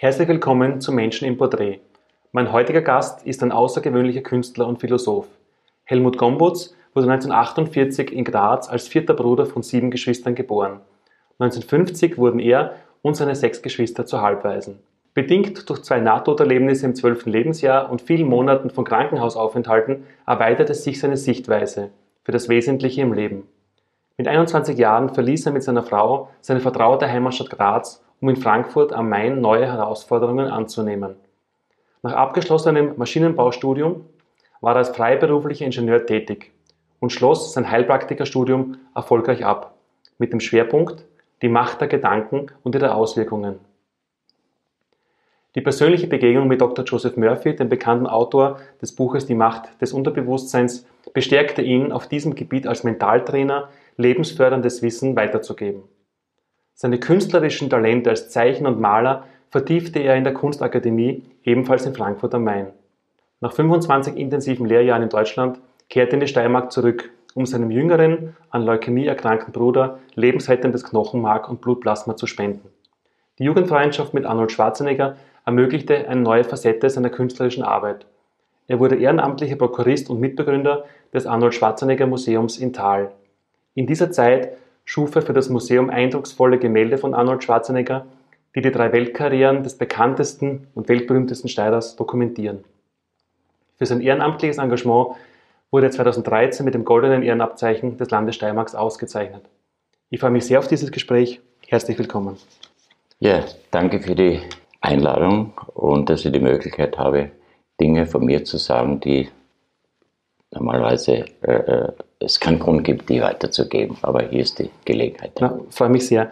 Herzlich willkommen zu Menschen im Porträt. Mein heutiger Gast ist ein außergewöhnlicher Künstler und Philosoph. Helmut Gombutz wurde 1948 in Graz als vierter Bruder von sieben Geschwistern geboren. 1950 wurden er und seine sechs Geschwister zu Halbwaisen. Bedingt durch zwei Nahtoderlebnisse im zwölften Lebensjahr und vielen Monaten von Krankenhausaufenthalten erweiterte sich seine Sichtweise für das Wesentliche im Leben. Mit 21 Jahren verließ er mit seiner Frau seine vertraute Heimatstadt Graz um in Frankfurt am Main neue Herausforderungen anzunehmen. Nach abgeschlossenem Maschinenbaustudium war er als freiberuflicher Ingenieur tätig und schloss sein Heilpraktikerstudium erfolgreich ab, mit dem Schwerpunkt die Macht der Gedanken und ihre Auswirkungen. Die persönliche Begegnung mit Dr. Joseph Murphy, dem bekannten Autor des Buches Die Macht des Unterbewusstseins, bestärkte ihn, auf diesem Gebiet als Mentaltrainer lebensförderndes Wissen weiterzugeben. Seine künstlerischen Talente als Zeichner und Maler vertiefte er in der Kunstakademie, ebenfalls in Frankfurt am Main. Nach 25 intensiven Lehrjahren in Deutschland kehrte er in die Steiermark zurück, um seinem jüngeren, an Leukämie erkrankten Bruder lebensrettendes Knochenmark und Blutplasma zu spenden. Die Jugendfreundschaft mit Arnold Schwarzenegger ermöglichte eine neue Facette seiner künstlerischen Arbeit. Er wurde ehrenamtlicher Prokurist und Mitbegründer des Arnold Schwarzenegger Museums in Thal. In dieser Zeit schuf er für das Museum eindrucksvolle Gemälde von Arnold Schwarzenegger, die die drei Weltkarrieren des bekanntesten und weltberühmtesten Steirers dokumentieren. Für sein ehrenamtliches Engagement wurde er 2013 mit dem goldenen Ehrenabzeichen des Landes Steiermarks ausgezeichnet. Ich freue mich sehr auf dieses Gespräch. Herzlich willkommen. Ja, danke für die Einladung und dass ich die Möglichkeit habe, Dinge von mir zu sagen, die normalerweise äh, äh, es keinen Grund gibt, die weiterzugeben. Aber hier ist die Gelegenheit. Na, freue mich sehr.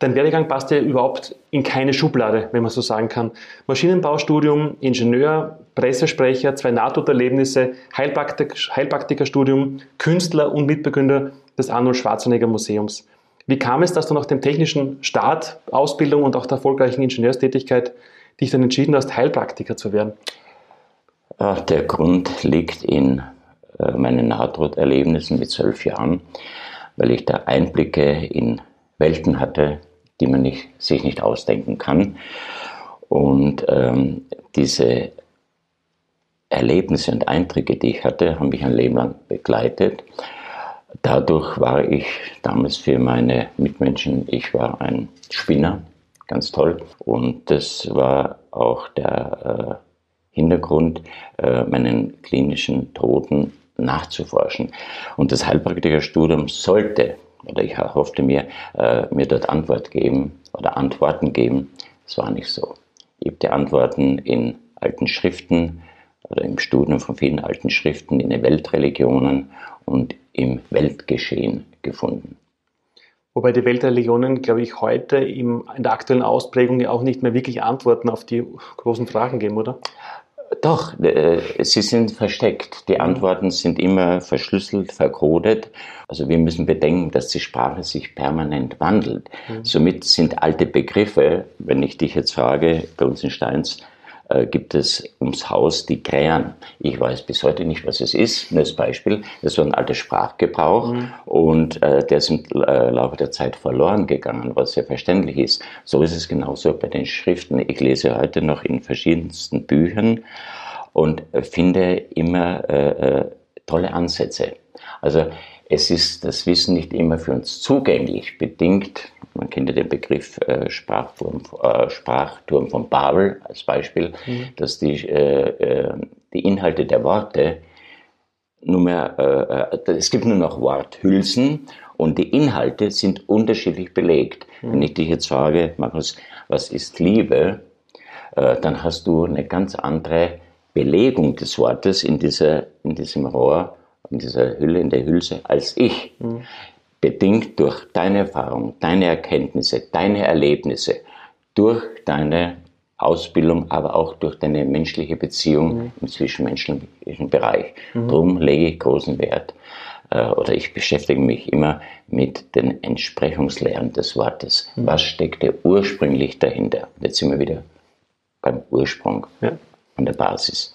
Dein Werdegang passt ja überhaupt in keine Schublade, wenn man so sagen kann. Maschinenbaustudium, Ingenieur, Pressesprecher, zwei NATO-Erlebnisse, Heilpraktik Heilpraktikerstudium, Künstler und Mitbegründer des Arnold Schwarzenegger Museums. Wie kam es, dass du nach dem technischen Start, Ausbildung und auch der erfolgreichen Ingenieurstätigkeit dich dann entschieden hast, Heilpraktiker zu werden? Der Grund liegt in äh, meinen Nahtoderlebnissen mit zwölf Jahren, weil ich da Einblicke in Welten hatte, die man nicht, sich nicht ausdenken kann. Und ähm, diese Erlebnisse und Eindrücke, die ich hatte, haben mich ein Leben lang begleitet. Dadurch war ich damals für meine Mitmenschen, ich war ein Spinner, ganz toll. Und das war auch der äh, Hintergrund, äh, meinen klinischen Toten nachzuforschen. Und das Heilpraktikerstudium sollte, oder ich hoffte mir, äh, mir dort Antwort geben oder Antworten geben. Es war nicht so. Ich habe die Antworten in alten Schriften oder im Studium von vielen alten Schriften in den Weltreligionen und im Weltgeschehen gefunden. Wobei die Weltreligionen, glaube ich, heute im, in der aktuellen Ausprägung ja auch nicht mehr wirklich Antworten auf die großen Fragen geben, oder? Doch, äh, sie sind versteckt. Die Antworten sind immer verschlüsselt, verkodet. Also wir müssen bedenken, dass die Sprache sich permanent wandelt. Mhm. Somit sind alte Begriffe, wenn ich dich jetzt frage, bei uns in Steins, äh, gibt es ums Haus die Krähen. Ich weiß bis heute nicht, was es ist. Nur als Beispiel, das war ein alter Sprachgebrauch mhm. und äh, der ist im äh, Laufe der Zeit verloren gegangen, was sehr verständlich ist. So ist es genauso bei den Schriften. Ich lese heute noch in verschiedensten Büchern und finde immer äh, äh tolle Ansätze. Also es ist das Wissen nicht immer für uns zugänglich, bedingt man kennt ja den Begriff äh, Sprachturm, äh, Sprachturm von Babel als Beispiel, mhm. dass die, äh, äh die Inhalte der Worte nur mehr, äh, äh, es gibt nur noch Worthülsen und die Inhalte sind unterschiedlich belegt. Mhm. Wenn ich dich jetzt frage, Markus, was ist Liebe, dann hast du eine ganz andere Belegung des Wortes in, dieser, in diesem Rohr, in dieser Hülle, in der Hülse als ich. Mhm bedingt durch deine Erfahrung, deine Erkenntnisse, deine Erlebnisse, durch deine Ausbildung, aber auch durch deine menschliche Beziehung mhm. im zwischenmenschlichen Bereich. Mhm. Darum lege ich großen Wert äh, oder ich beschäftige mich immer mit den Entsprechungslehren des Wortes. Mhm. Was steckte ursprünglich dahinter? Jetzt sind wir wieder beim Ursprung, ja. an der Basis.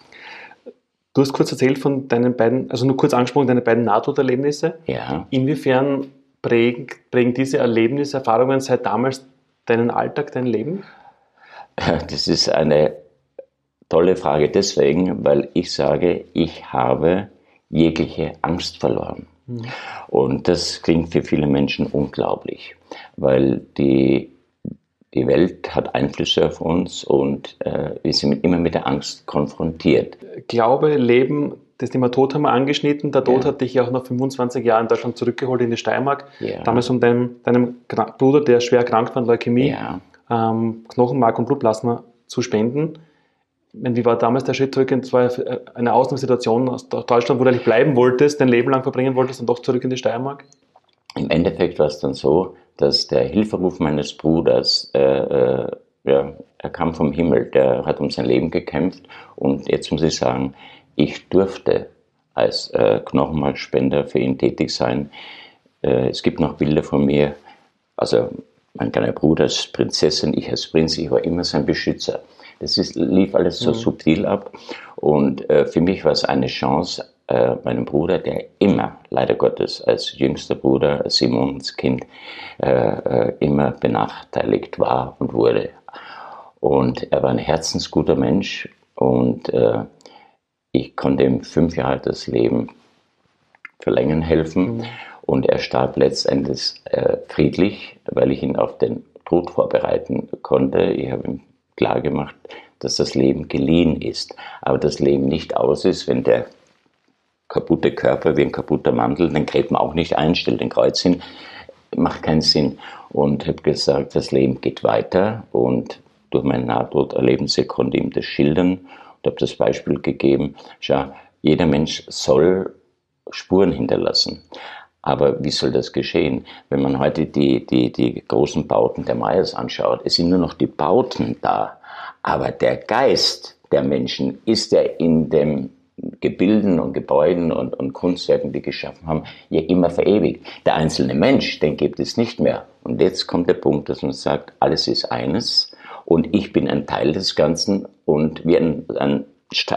Du hast kurz erzählt von deinen beiden, also nur kurz angesprochen, deine beiden Nahtoderlebnisse. Ja. Inwiefern prägen, prägen diese Erlebnisse, Erfahrungen seit damals deinen Alltag, dein Leben? Das ist eine tolle Frage deswegen, weil ich sage, ich habe jegliche Angst verloren. Mhm. Und das klingt für viele Menschen unglaublich, weil die, die Welt hat Einflüsse auf uns und äh, wir sind immer mit der Angst konfrontiert. Glaube, Leben, das Thema Tod haben wir angeschnitten. Der Tod ja. hat dich ja auch nach 25 Jahren in Deutschland zurückgeholt in die Steiermark. Ja. Damals um deinem, deinem Bruder, der schwer erkrankt war an Leukämie, ja. ähm, Knochenmark und Blutplasma zu spenden wie war damals der Schritt zurück? Es war eine Ausnahmesituation aus Deutschland, wo du eigentlich bleiben wolltest, dein Leben lang verbringen wolltest und doch zurück in die Steiermark? Im Endeffekt war es dann so, dass der Hilferuf meines Bruders, äh, äh, ja, er kam vom Himmel, der hat um sein Leben gekämpft und jetzt muss ich sagen, ich durfte als äh, Knochenmarkspender für ihn tätig sein. Äh, es gibt noch Bilder von mir, also mein kleiner Bruder als Prinzessin, ich als Prinz, ich war immer sein Beschützer. Das ist, lief alles so mhm. subtil ab. Und äh, für mich war es eine Chance, äh, meinem Bruder, der immer, leider Gottes, als jüngster Bruder, als Simonskind, äh, äh, immer benachteiligt war und wurde. Und er war ein herzensguter Mensch und äh, ich konnte ihm fünf Jahre das Leben verlängern helfen. Mhm. Und er starb letztendlich äh, friedlich, weil ich ihn auf den Tod vorbereiten konnte. Ich habe ihm klar gemacht, dass das Leben geliehen ist, aber das Leben nicht aus ist, wenn der kaputte Körper wie ein kaputter Mantel den Gräben auch nicht einstellt, den Kreuz hin, macht keinen Sinn. Und habe gesagt, das Leben geht weiter und durch mein Nahtoderlebnisse konnte ihm das schildern und habe das Beispiel gegeben, schau, jeder Mensch soll Spuren hinterlassen. Aber wie soll das geschehen? Wenn man heute die, die, die großen Bauten der Mayas anschaut, es sind nur noch die Bauten da. Aber der Geist der Menschen ist ja in den Gebilden und Gebäuden und, und Kunstwerken, die geschaffen haben, ja immer verewigt. Der einzelne Mensch, den gibt es nicht mehr. Und jetzt kommt der Punkt, dass man sagt, alles ist eines und ich bin ein Teil des Ganzen und wie ein, ein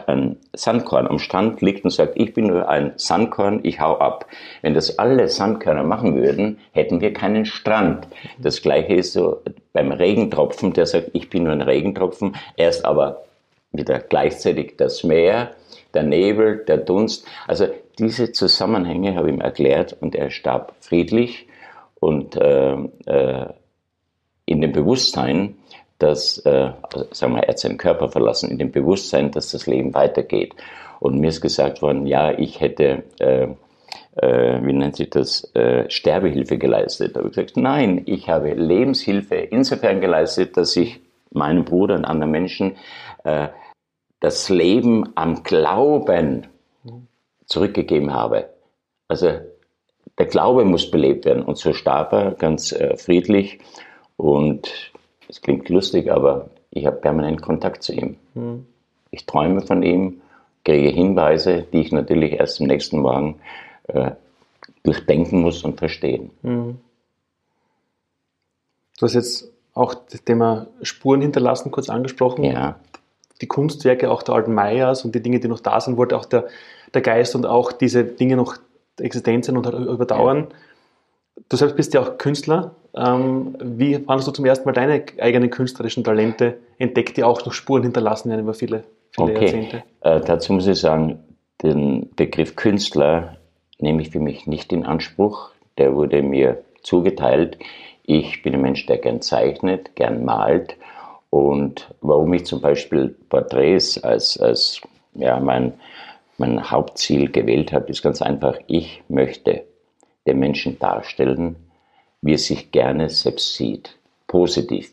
ein Sandkorn am Strand liegt und sagt, ich bin nur ein Sandkorn, ich hau ab. Wenn das alle Sandkörner machen würden, hätten wir keinen Strand. Das gleiche ist so beim Regentropfen, der sagt, ich bin nur ein Regentropfen, er ist aber wieder gleichzeitig das Meer, der Nebel, der Dunst. Also diese Zusammenhänge habe ich ihm erklärt und er starb friedlich und äh, äh, in dem Bewusstsein, dass, äh, also sagen wir, er hat seinen Körper verlassen, in dem Bewusstsein, dass das Leben weitergeht. Und mir ist gesagt worden, ja, ich hätte, äh, äh, wie nennt sich das, äh, Sterbehilfe geleistet. Da habe ich gesagt, nein, ich habe Lebenshilfe insofern geleistet, dass ich meinem Bruder und anderen Menschen äh, das Leben am Glauben zurückgegeben habe. Also der Glaube muss belebt werden. Und so starb er ganz äh, friedlich. Und es klingt lustig, aber ich habe permanent Kontakt zu ihm. Mhm. Ich träume von ihm, kriege Hinweise, die ich natürlich erst am nächsten Morgen äh, durchdenken muss und verstehen. Mhm. Du hast jetzt auch das Thema Spuren hinterlassen kurz angesprochen. Ja. Die Kunstwerke auch der alten Mayas und die Dinge, die noch da sind, wollte auch der, der Geist und auch diese Dinge noch existent sind und halt überdauern. Du selbst bist ja auch Künstler. Ähm, wie hast du zum ersten Mal deine eigenen künstlerischen Talente entdeckt, die auch noch Spuren hinterlassen werden über viele, viele okay. Jahrzehnte? Äh, dazu muss ich sagen, den Begriff Künstler nehme ich für mich nicht in Anspruch. Der wurde mir zugeteilt. Ich bin ein Mensch, der gern zeichnet, gern malt. Und warum ich zum Beispiel Porträts als, als ja, mein, mein Hauptziel gewählt habe, ist ganz einfach. Ich möchte den Menschen darstellen, wie er sich gerne selbst sieht. Positiv,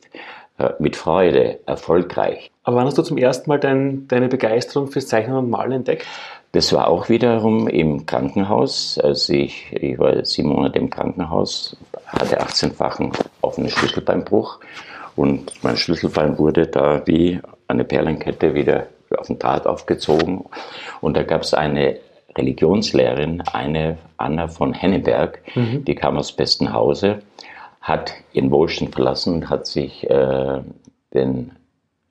äh, mit Freude, erfolgreich. Aber wann hast du zum ersten Mal dein, deine Begeisterung fürs Zeichnen und Malen entdeckt? Das war auch wiederum im Krankenhaus. Also ich, ich war sieben Monate im Krankenhaus, hatte 18-fachen offenen Schlüsselbeinbruch und mein Schlüsselbein wurde da wie eine Perlenkette wieder auf den Draht aufgezogen. Und da gab es eine Religionslehrerin, eine Anna von Henneberg, mhm. die kam aus Bestenhause, hat ihren Wohlstand verlassen und hat sich äh, den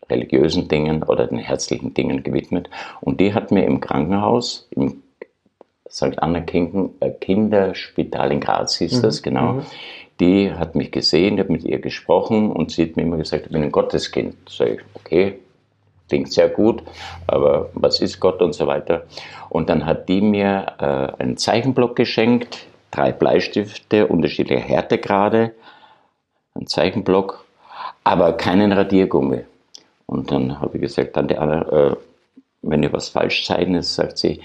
religiösen Dingen oder den herzlichen Dingen gewidmet. Und die hat mir im Krankenhaus, im St. Anna äh, Kinderspital in Graz hieß mhm. das genau, mhm. Die hat mich gesehen, habe mit ihr gesprochen und sie hat mir immer gesagt, ich bin ein Gotteskind. Sag ich, okay, klingt sehr gut, aber was ist Gott und so weiter. Und dann hat die mir äh, einen Zeichenblock geschenkt, drei Bleistifte, unterschiedliche Härtegrade, ein Zeichenblock, aber keinen Radiergummi. Und dann habe ich gesagt, Tante Anna, äh, wenn ihr was falsch zeichnet, sagt sie,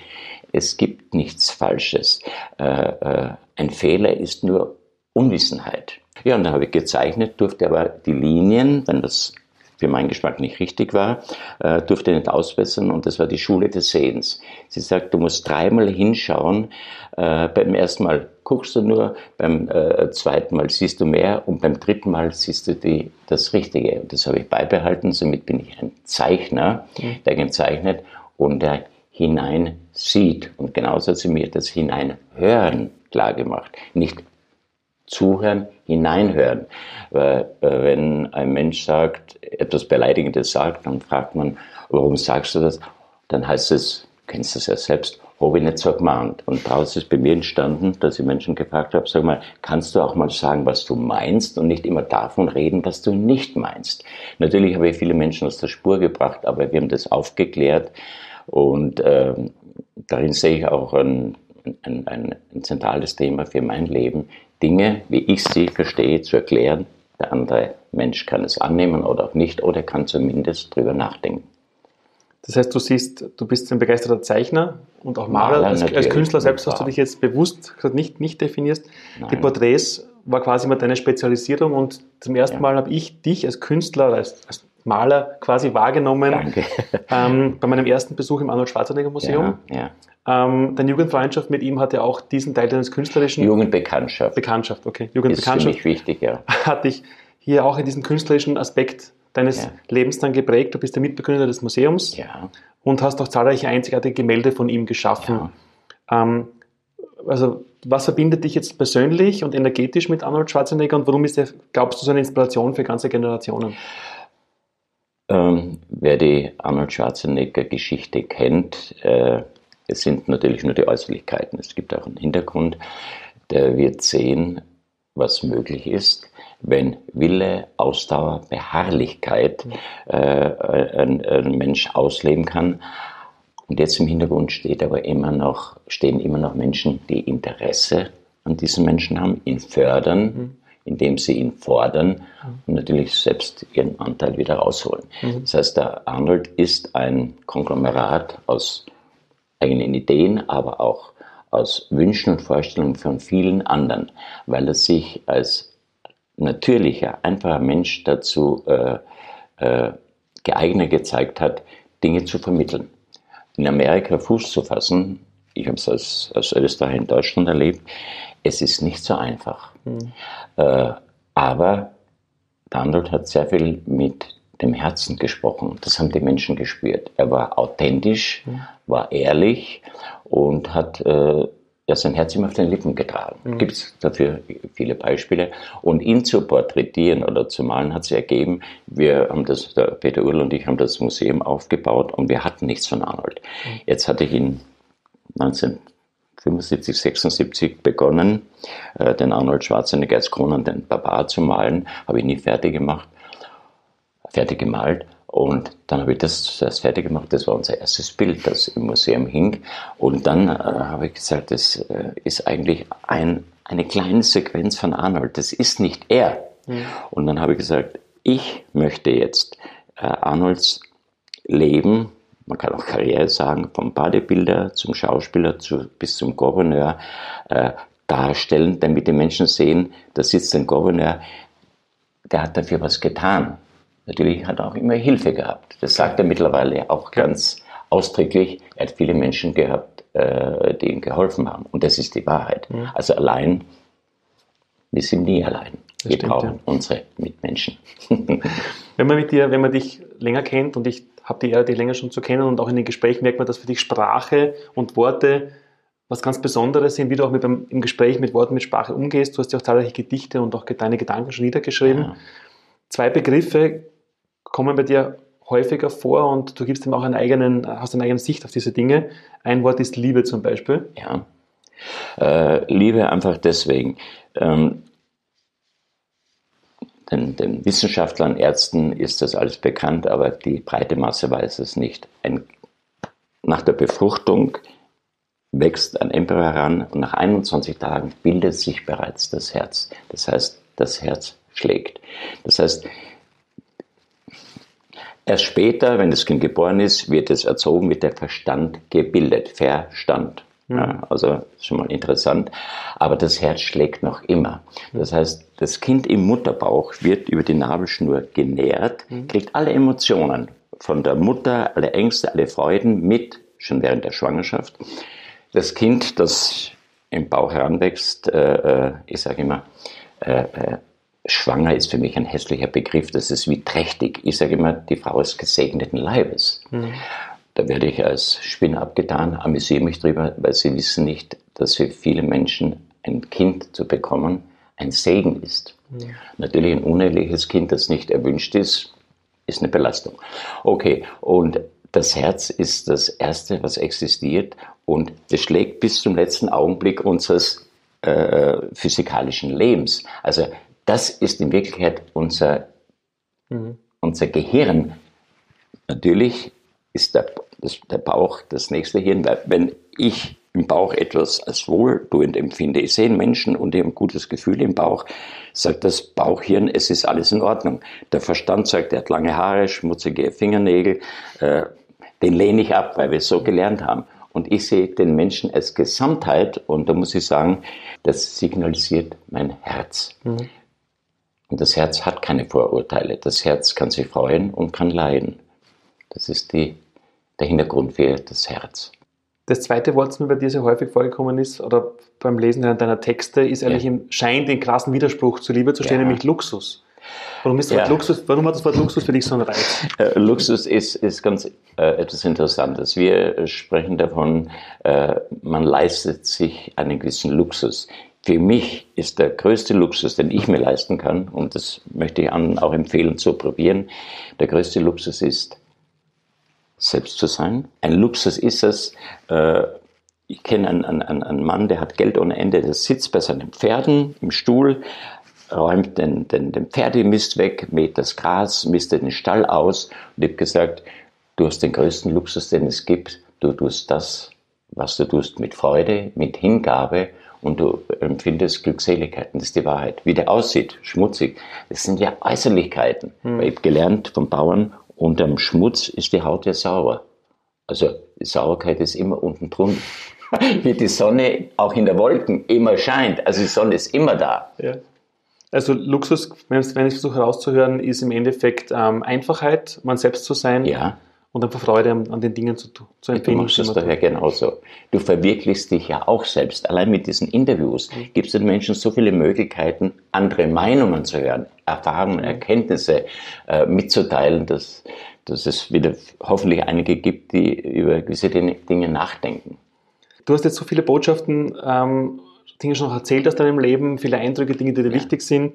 es gibt nichts Falsches. Äh, äh, ein Fehler ist nur Unwissenheit. Ja, und dann habe ich gezeichnet, durfte aber die Linien, wenn das für meinen Geschmack nicht richtig war, äh, durfte nicht ausbessern und das war die Schule des Sehens. Sie sagt, du musst dreimal hinschauen. Äh, beim ersten Mal guckst du nur, beim äh, zweiten Mal siehst du mehr und beim dritten Mal siehst du die, das Richtige. Und das habe ich beibehalten. Somit bin ich ein Zeichner, mhm. der gezeichnet und der hinein sieht. Und genauso hat sie mir das Hineinhören klar gemacht. Nicht zuhören, hineinhören. Weil, äh, wenn ein Mensch sagt, etwas Beleidigendes sagt, dann fragt man, warum sagst du das? Dann heißt es, kennst du es ja selbst, habe ich nicht so gemeint. Und daraus ist bei mir entstanden, dass ich Menschen gefragt habe, sag mal, kannst du auch mal sagen, was du meinst und nicht immer davon reden, was du nicht meinst. Natürlich habe ich viele Menschen aus der Spur gebracht, aber wir haben das aufgeklärt und äh, darin sehe ich auch ein, ein, ein, ein zentrales Thema für mein Leben, Dinge, wie ich sie verstehe, zu erklären. Der andere Mensch kann es annehmen oder auch nicht oder kann zumindest drüber nachdenken. Das heißt, du siehst, du bist ein begeisterter Zeichner und auch Maler. Maler als, als, Künstler selbst hast du dich jetzt bewusst nicht, nicht definierst. Nein. Die Porträts war quasi immer deine Spezialisierung und zum ersten ja. Mal habe ich dich als Künstler, als, als Maler quasi wahrgenommen. Danke. Ähm, bei meinem ersten Besuch im Arnold Schwarzenegger Museum. Ja, ja. Ähm, deine Jugendfreundschaft mit ihm hatte auch diesen Teil deines künstlerischen. Jugendbekanntschaft. Bekanntschaft, okay. Jugendbekanntschaft. Ist für mich wichtig, ja. Hat dich hier auch in diesem künstlerischen Aspekt deines ja. Lebens dann geprägt. Du bist der Mitbegründer des Museums ja. und hast auch zahlreiche einzigartige Gemälde von ihm geschaffen. Ja. Ähm, also, was verbindet dich jetzt persönlich und energetisch mit Arnold Schwarzenegger und warum ist er, glaubst du, so eine Inspiration für ganze Generationen? Ähm, wer die Arnold Schwarzenegger-Geschichte kennt, äh, es sind natürlich nur die Äußerlichkeiten. Es gibt auch einen Hintergrund. Der wird sehen, was möglich ist, wenn Wille, Ausdauer, Beharrlichkeit äh, ein, ein, Mensch ausleben kann. Und jetzt im Hintergrund steht aber immer noch, stehen immer noch Menschen, die Interesse an diesen Menschen haben, ihn fördern, mhm indem sie ihn fordern und natürlich selbst ihren Anteil wieder rausholen. Mhm. Das heißt, der Arnold ist ein Konglomerat aus eigenen Ideen, aber auch aus Wünschen und Vorstellungen von vielen anderen, weil er sich als natürlicher, einfacher Mensch dazu äh, äh, geeignet gezeigt hat, Dinge zu vermitteln. In Amerika Fuß zu fassen, ich habe es als, als Österreicher in Deutschland erlebt, es ist nicht so einfach. Mhm. Äh, aber Arnold hat sehr viel mit dem Herzen gesprochen. Das haben die Menschen gespürt. Er war authentisch, mhm. war ehrlich und hat äh, ja, sein Herz immer auf den Lippen getragen. Mhm. Gibt es dafür viele Beispiele. Und ihn zu porträtieren oder zu malen hat sich ergeben, wir haben das, Peter Url und ich haben das Museum aufgebaut und wir hatten nichts von Arnold. Mhm. Jetzt hatte ich ihn 19 75, 76 begonnen, äh, den Arnold Schwarzenegger als kronenden Barbar zu malen. Habe ich nie fertig gemacht, fertig gemalt. Und dann habe ich das zuerst fertig gemacht. Das war unser erstes Bild, das im Museum hing. Und dann äh, habe ich gesagt, das äh, ist eigentlich ein, eine kleine Sequenz von Arnold. Das ist nicht er. Mhm. Und dann habe ich gesagt, ich möchte jetzt äh, Arnolds Leben man kann auch Karriere sagen, vom Bodybuilder zum Schauspieler zu, bis zum Gouverneur äh, darstellen, damit die Menschen sehen, da sitzt ein Gouverneur, der hat dafür was getan. Natürlich hat er auch immer Hilfe gehabt. Das sagt er mittlerweile auch ganz ausdrücklich. Er hat viele Menschen gehabt, äh, die ihm geholfen haben. Und das ist die Wahrheit. Mhm. Also allein, wir sind nie allein. Das wir stimmt, brauchen ja. unsere Mitmenschen. wenn man mit dir, wenn man dich länger kennt und ich habe die Ehre, dich länger schon zu kennen und auch in den Gesprächen merkt man, dass für dich Sprache und Worte was ganz Besonderes sind, wie du auch mit im Gespräch mit Worten, mit Sprache umgehst. Du hast ja auch zahlreiche Gedichte und auch deine Gedanken schon niedergeschrieben. Ja. Zwei Begriffe kommen bei dir häufiger vor und du gibst ihm auch einen eigenen, hast eine eigene Sicht auf diese Dinge. Ein Wort ist Liebe zum Beispiel. Ja. Äh, Liebe einfach deswegen. Ähm, den, den, Wissenschaftlern, Ärzten ist das alles bekannt, aber die breite Masse weiß es nicht. Ein, nach der Befruchtung wächst ein Embryo heran und nach 21 Tagen bildet sich bereits das Herz. Das heißt, das Herz schlägt. Das heißt, erst später, wenn das Kind geboren ist, wird es erzogen, wird der Verstand gebildet. Verstand. Mhm. Ja, also schon mal interessant. Aber das Herz schlägt noch immer. Das heißt, das Kind im Mutterbauch wird über die Nabelschnur genährt, mhm. kriegt alle Emotionen von der Mutter, alle Ängste, alle Freuden mit, schon während der Schwangerschaft. Das Kind, das im Bauch heranwächst, äh, äh ich sage immer, äh, äh, schwanger ist für mich ein hässlicher Begriff, das ist wie trächtig. Ich sage immer, die Frau ist gesegneten Leibes. Mhm. Da werde ich als Spinner abgetan, amüsiere mich drüber, weil sie wissen nicht, dass für viele Menschen ein Kind zu bekommen ein Segen ist. Ja. Natürlich ein uneheliches Kind, das nicht erwünscht ist, ist eine Belastung. Okay, und das Herz ist das Erste, was existiert und das schlägt bis zum letzten Augenblick unseres äh, physikalischen Lebens. Also das ist in Wirklichkeit unser, mhm. unser Gehirn. Natürlich ist der das, der Bauch das nächste Hirn, weil wenn ich im Bauch etwas als wohltuend empfinde, ich sehe einen Menschen und ich habe ein gutes Gefühl im Bauch, sagt das Bauchhirn, es ist alles in Ordnung. Der Verstand sagt, er hat lange Haare, schmutzige Fingernägel, äh, den lehne ich ab, weil wir es so gelernt haben. Und ich sehe den Menschen als Gesamtheit und da muss ich sagen, das signalisiert mein Herz. Mhm. Und das Herz hat keine Vorurteile. Das Herz kann sich freuen und kann leiden. Das ist die der Hintergrund für das Herz. Das zweite Wort, das mir bei dir sehr häufig vorgekommen ist, oder beim Lesen deiner Texte, ist eigentlich ja. im Schein den krassen Widerspruch zu Liebe zu stehen, ja. nämlich Luxus. Warum, ist ja. Luxus, warum hat das Wort Luxus für dich so einen Reiz? Äh, Luxus ist, ist ganz äh, etwas Interessantes. Wir sprechen davon, äh, man leistet sich einen gewissen Luxus. Für mich ist der größte Luxus, den ich mir leisten kann, und das möchte ich anderen auch empfehlen zu probieren, der größte Luxus ist selbst zu sein. Ein Luxus ist es. Äh, ich kenne einen, einen, einen Mann, der hat Geld ohne Ende, der sitzt bei seinen Pferden im Stuhl, räumt den, den, den Pferdemist weg, mäht das Gras, mistet den Stall aus und ich habe gesagt, du hast den größten Luxus, den es gibt. Du tust das, was du tust, mit Freude, mit Hingabe und du empfindest Glückseligkeiten. Das ist die Wahrheit. Wie der aussieht, schmutzig, das sind ja Äußerlichkeiten. Hm. Ich habe gelernt vom Bauern, Unterm Schmutz ist die Haut ja sauer. Also die Sauerkeit ist immer unten drunter. Wie die Sonne auch in der Wolken immer scheint. Also die Sonne ist immer da. Ja. Also Luxus, wenn ich versuche herauszuhören, ist im Endeffekt ähm, Einfachheit, man selbst zu sein. Ja und einfach Freude an, an den Dingen zu, zu empfinden. Du machst das daher genauso. Du verwirklichst dich ja auch selbst. Allein mit diesen Interviews mhm. gibst du den Menschen so viele Möglichkeiten, andere Meinungen zu hören, Erfahrungen, Erkenntnisse äh, mitzuteilen, dass, dass es wieder hoffentlich einige gibt, die über gewisse Dinge nachdenken. Du hast jetzt so viele Botschaften, ähm, Dinge schon erzählt aus deinem Leben, viele Eindrücke, Dinge, die dir ja. wichtig sind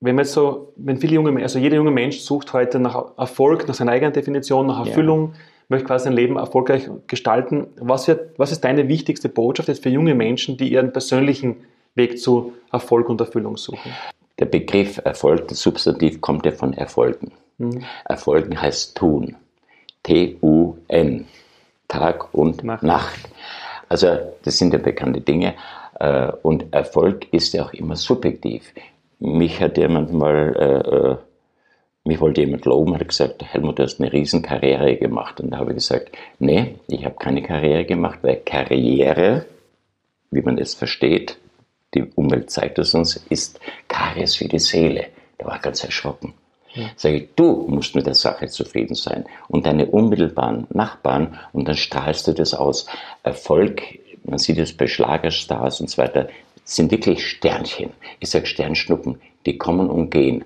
wenn man so, wenn viele junge, also jeder junge Mensch sucht heute nach Erfolg, nach seiner eigenen Definition, nach Erfüllung, ja. möchte quasi sein Leben erfolgreich gestalten. Was, wird, was ist deine wichtigste Botschaft jetzt für junge Menschen, die ihren persönlichen Weg zu Erfolg und Erfüllung suchen? Der Begriff Erfolg, das Substantiv, kommt ja von Erfolgen. Mhm. Erfolgen heißt tun. T-U-N. Tag und Nacht. Nacht. Also das sind ja bekannte Dinge. Äh, und Erfolg ist ja auch immer subjektiv mich hat jemand mal, äh, äh, mich wollte jemand loben, hat gesagt, Helmut, du hast eine Riesenkarriere gemacht. Und da habe ich gesagt, nee, ich habe keine Karriere gemacht, weil Karriere, wie man es versteht, die Umwelt zeigt es uns, ist Karies für die Seele. Da war ich ganz erschrocken. Sage ich, du musst mit der Sache zufrieden sein und deine unmittelbaren Nachbarn und dann strahlst du das aus. Erfolg, man sieht es bei Schlagerstars und so weiter, sind wirklich Sternchen. Ich sage Sternschnuppen, die kommen und gehen.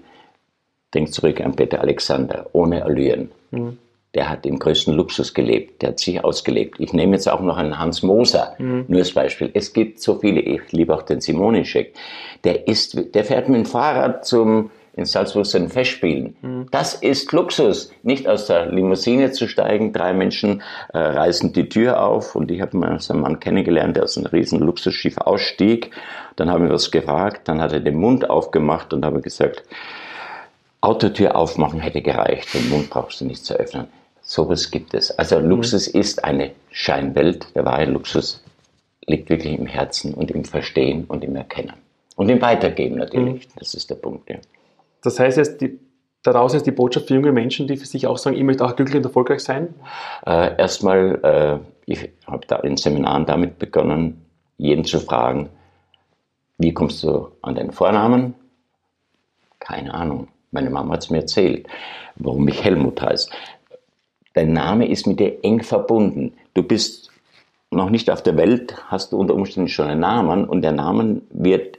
Denk zurück an Peter Alexander, ohne Allüren. Mhm. Der hat im größten Luxus gelebt, der hat sich ausgelebt. Ich nehme jetzt auch noch einen Hans Moser, mhm. nur als Beispiel. Es gibt so viele, ich liebe auch den Simonischek. Der ist, der fährt mit dem Fahrrad zum, in Salzburg zu den Festspielen. Mhm. Das ist Luxus. Nicht aus der Limousine zu steigen, drei Menschen äh, reißen die Tür auf und ich habe mal so einen Mann kennengelernt, der aus einem riesen Luxusschiff ausstieg. Dann haben wir was gefragt, dann hat er den Mund aufgemacht und habe gesagt, Autotür aufmachen hätte gereicht, den Mund brauchst du nicht zu öffnen. Sowas gibt es. Also Luxus mhm. ist eine Scheinwelt. Der wahre Luxus liegt wirklich im Herzen und im Verstehen und im Erkennen. Und im Weitergeben natürlich. Mhm. Das ist der Punkt. Ja. Das heißt jetzt, die, daraus ist die Botschaft für junge Menschen, die für sich auch sagen, ich möchte auch glücklich und erfolgreich sein? Äh, erstmal, äh, ich habe da in Seminaren damit begonnen, jeden zu fragen, wie kommst du an deinen Vornamen? Keine Ahnung. Meine Mama hat es mir erzählt, warum ich Helmut heiße. Dein Name ist mit dir eng verbunden. Du bist noch nicht auf der Welt, hast du unter Umständen schon einen Namen und der Name wird,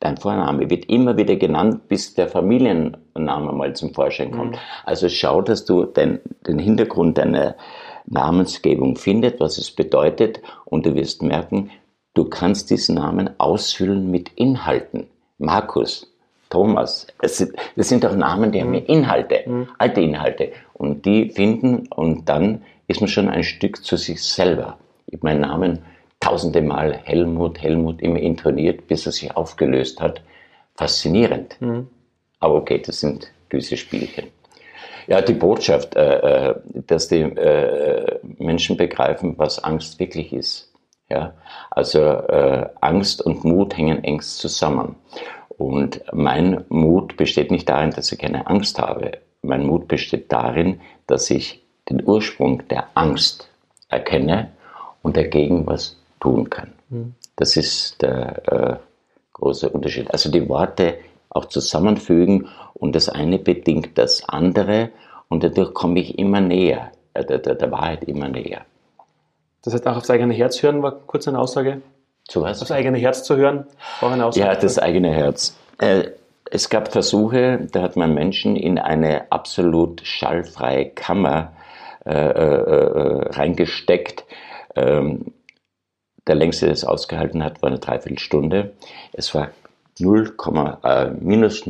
dein Vorname wird immer wieder genannt, bis der Familienname mal zum Vorschein kommt. Mhm. Also schau, dass du den, den Hintergrund deiner Namensgebung findest, was es bedeutet und du wirst merken, Du kannst diesen Namen ausfüllen mit Inhalten. Markus, Thomas, sind, das sind doch Namen, die haben ja Inhalte, mhm. alte Inhalte. Und die finden und dann ist man schon ein Stück zu sich selber. Ich habe meinen Namen tausende Mal Helmut, Helmut immer intoniert, bis er sich aufgelöst hat. Faszinierend. Mhm. Aber okay, das sind gewisse Spielchen. Ja, die Botschaft, äh, äh dass die äh, Menschen begreifen, was Angst wirklich ist. Ja? Also äh, Angst und Mut hängen engst zusammen. Und mein Mut besteht nicht darin, dass ich keine Angst habe. Mein Mut besteht darin, dass ich den Ursprung der Angst erkenne und dagegen was tun kann. Mhm. Das ist der äh, große Unterschied. Also die Worte auch zusammenfügen und das eine bedingt das andere und dadurch komme ich immer näher, äh, der, der, der Wahrheit immer näher. Das heißt, auch aufs eigene Herz hören war kurz eine Aussage. Zu was? Aufs eigene Herz zu hören war eine Aussage. Ja, das eigene Herz. Äh, es gab Versuche, da hat man Menschen in eine absolut schallfreie Kammer äh, äh, reingesteckt. Ähm, der längste, der es ausgehalten hat, war eine Dreiviertelstunde. Es war 0, äh, minus,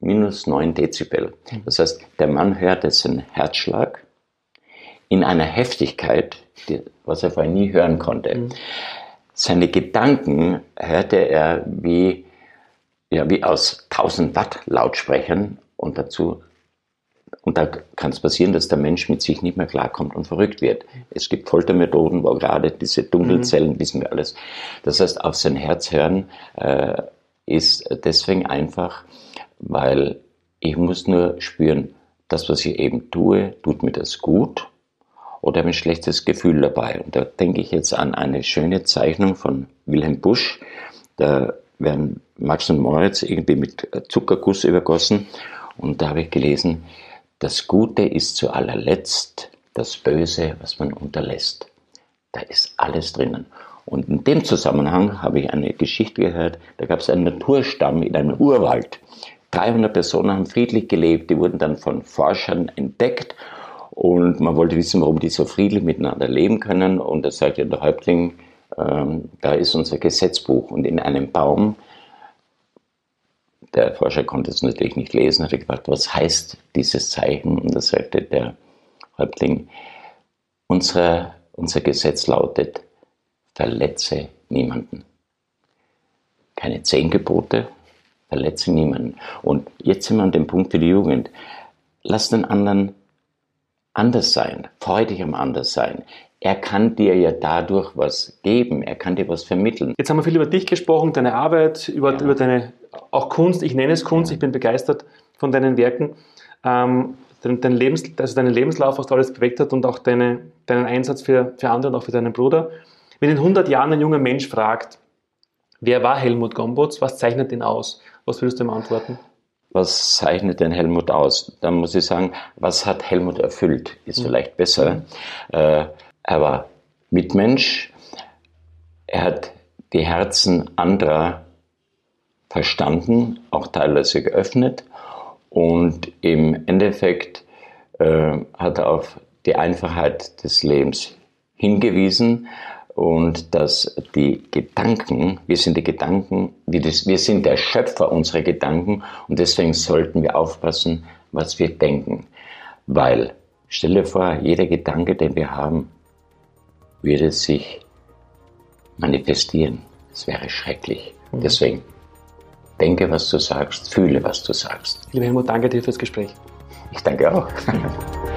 minus 9 Dezibel. Das heißt, der Mann hörte seinen Herzschlag in einer Heftigkeit, die, was er vorher nie hören konnte. Mhm. Seine Gedanken hörte er wie, ja, wie aus 1000 Watt Lautsprechern und dazu und da kann es passieren, dass der Mensch mit sich nicht mehr klarkommt und verrückt wird. Es gibt Foltermethoden, wo gerade diese Dunkelzellen, mhm. wissen wir alles. Das heißt, auf sein Herz hören äh, ist deswegen einfach, weil ich muss nur spüren, das, was ich eben tue, tut mir das gut oder ein schlechtes Gefühl dabei. Und da denke ich jetzt an eine schöne Zeichnung von Wilhelm Busch. Da werden Max und Moritz irgendwie mit Zuckerguss übergossen. Und da habe ich gelesen, das Gute ist zu allerletzt das Böse, was man unterlässt. Da ist alles drinnen. Und in dem Zusammenhang habe ich eine Geschichte gehört, da gab es einen Naturstamm in einem Urwald. 300 Personen haben friedlich gelebt, die wurden dann von Forschern entdeckt und man wollte wissen, warum die so friedlich miteinander leben können. Und da sagte der Häuptling, ähm, da ist unser Gesetzbuch. Und in einem Baum, der Forscher konnte es natürlich nicht lesen, hat gefragt, was heißt dieses Zeichen? Und da sagte der Häuptling, unser, unser Gesetz lautet, verletze niemanden. Keine zehn Gebote, verletze niemanden. Und jetzt sind wir an dem Punkt für die Jugend. Lass den anderen anders sein, freudig am anders sein. Er kann dir ja dadurch was geben, er kann dir was vermitteln. Jetzt haben wir viel über dich gesprochen, deine Arbeit, über, ja. über deine auch Kunst. Ich nenne es Kunst, ich bin begeistert von deinen Werken. Ähm, dein, dein Lebens, also deinen Lebenslauf, was da alles bewegt hat und auch deine, deinen Einsatz für, für andere und auch für deinen Bruder. Wenn in 100 Jahren ein junger Mensch fragt, wer war Helmut Gombotz, was zeichnet ihn aus? Was würdest du ihm antworten? was zeichnet den Helmut aus? Da muss ich sagen, was hat Helmut erfüllt? Ist mhm. vielleicht besser. Äh, er war Mitmensch. Er hat die Herzen anderer verstanden, auch teilweise geöffnet. Und im Endeffekt äh, hat er auf die Einfachheit des Lebens hingewiesen und dass die Gedanken, wir sind die Gedanken, wir sind der Schöpfer unserer Gedanken und deswegen sollten wir aufpassen, was wir denken. Weil, stell dir vor, jeder Gedanke, den wir haben, würde sich manifestieren. Das wäre schrecklich. Mhm. Deswegen denke, was du sagst, fühle, was du sagst. Lieber Helmut, danke dir fürs Gespräch. Ich danke auch.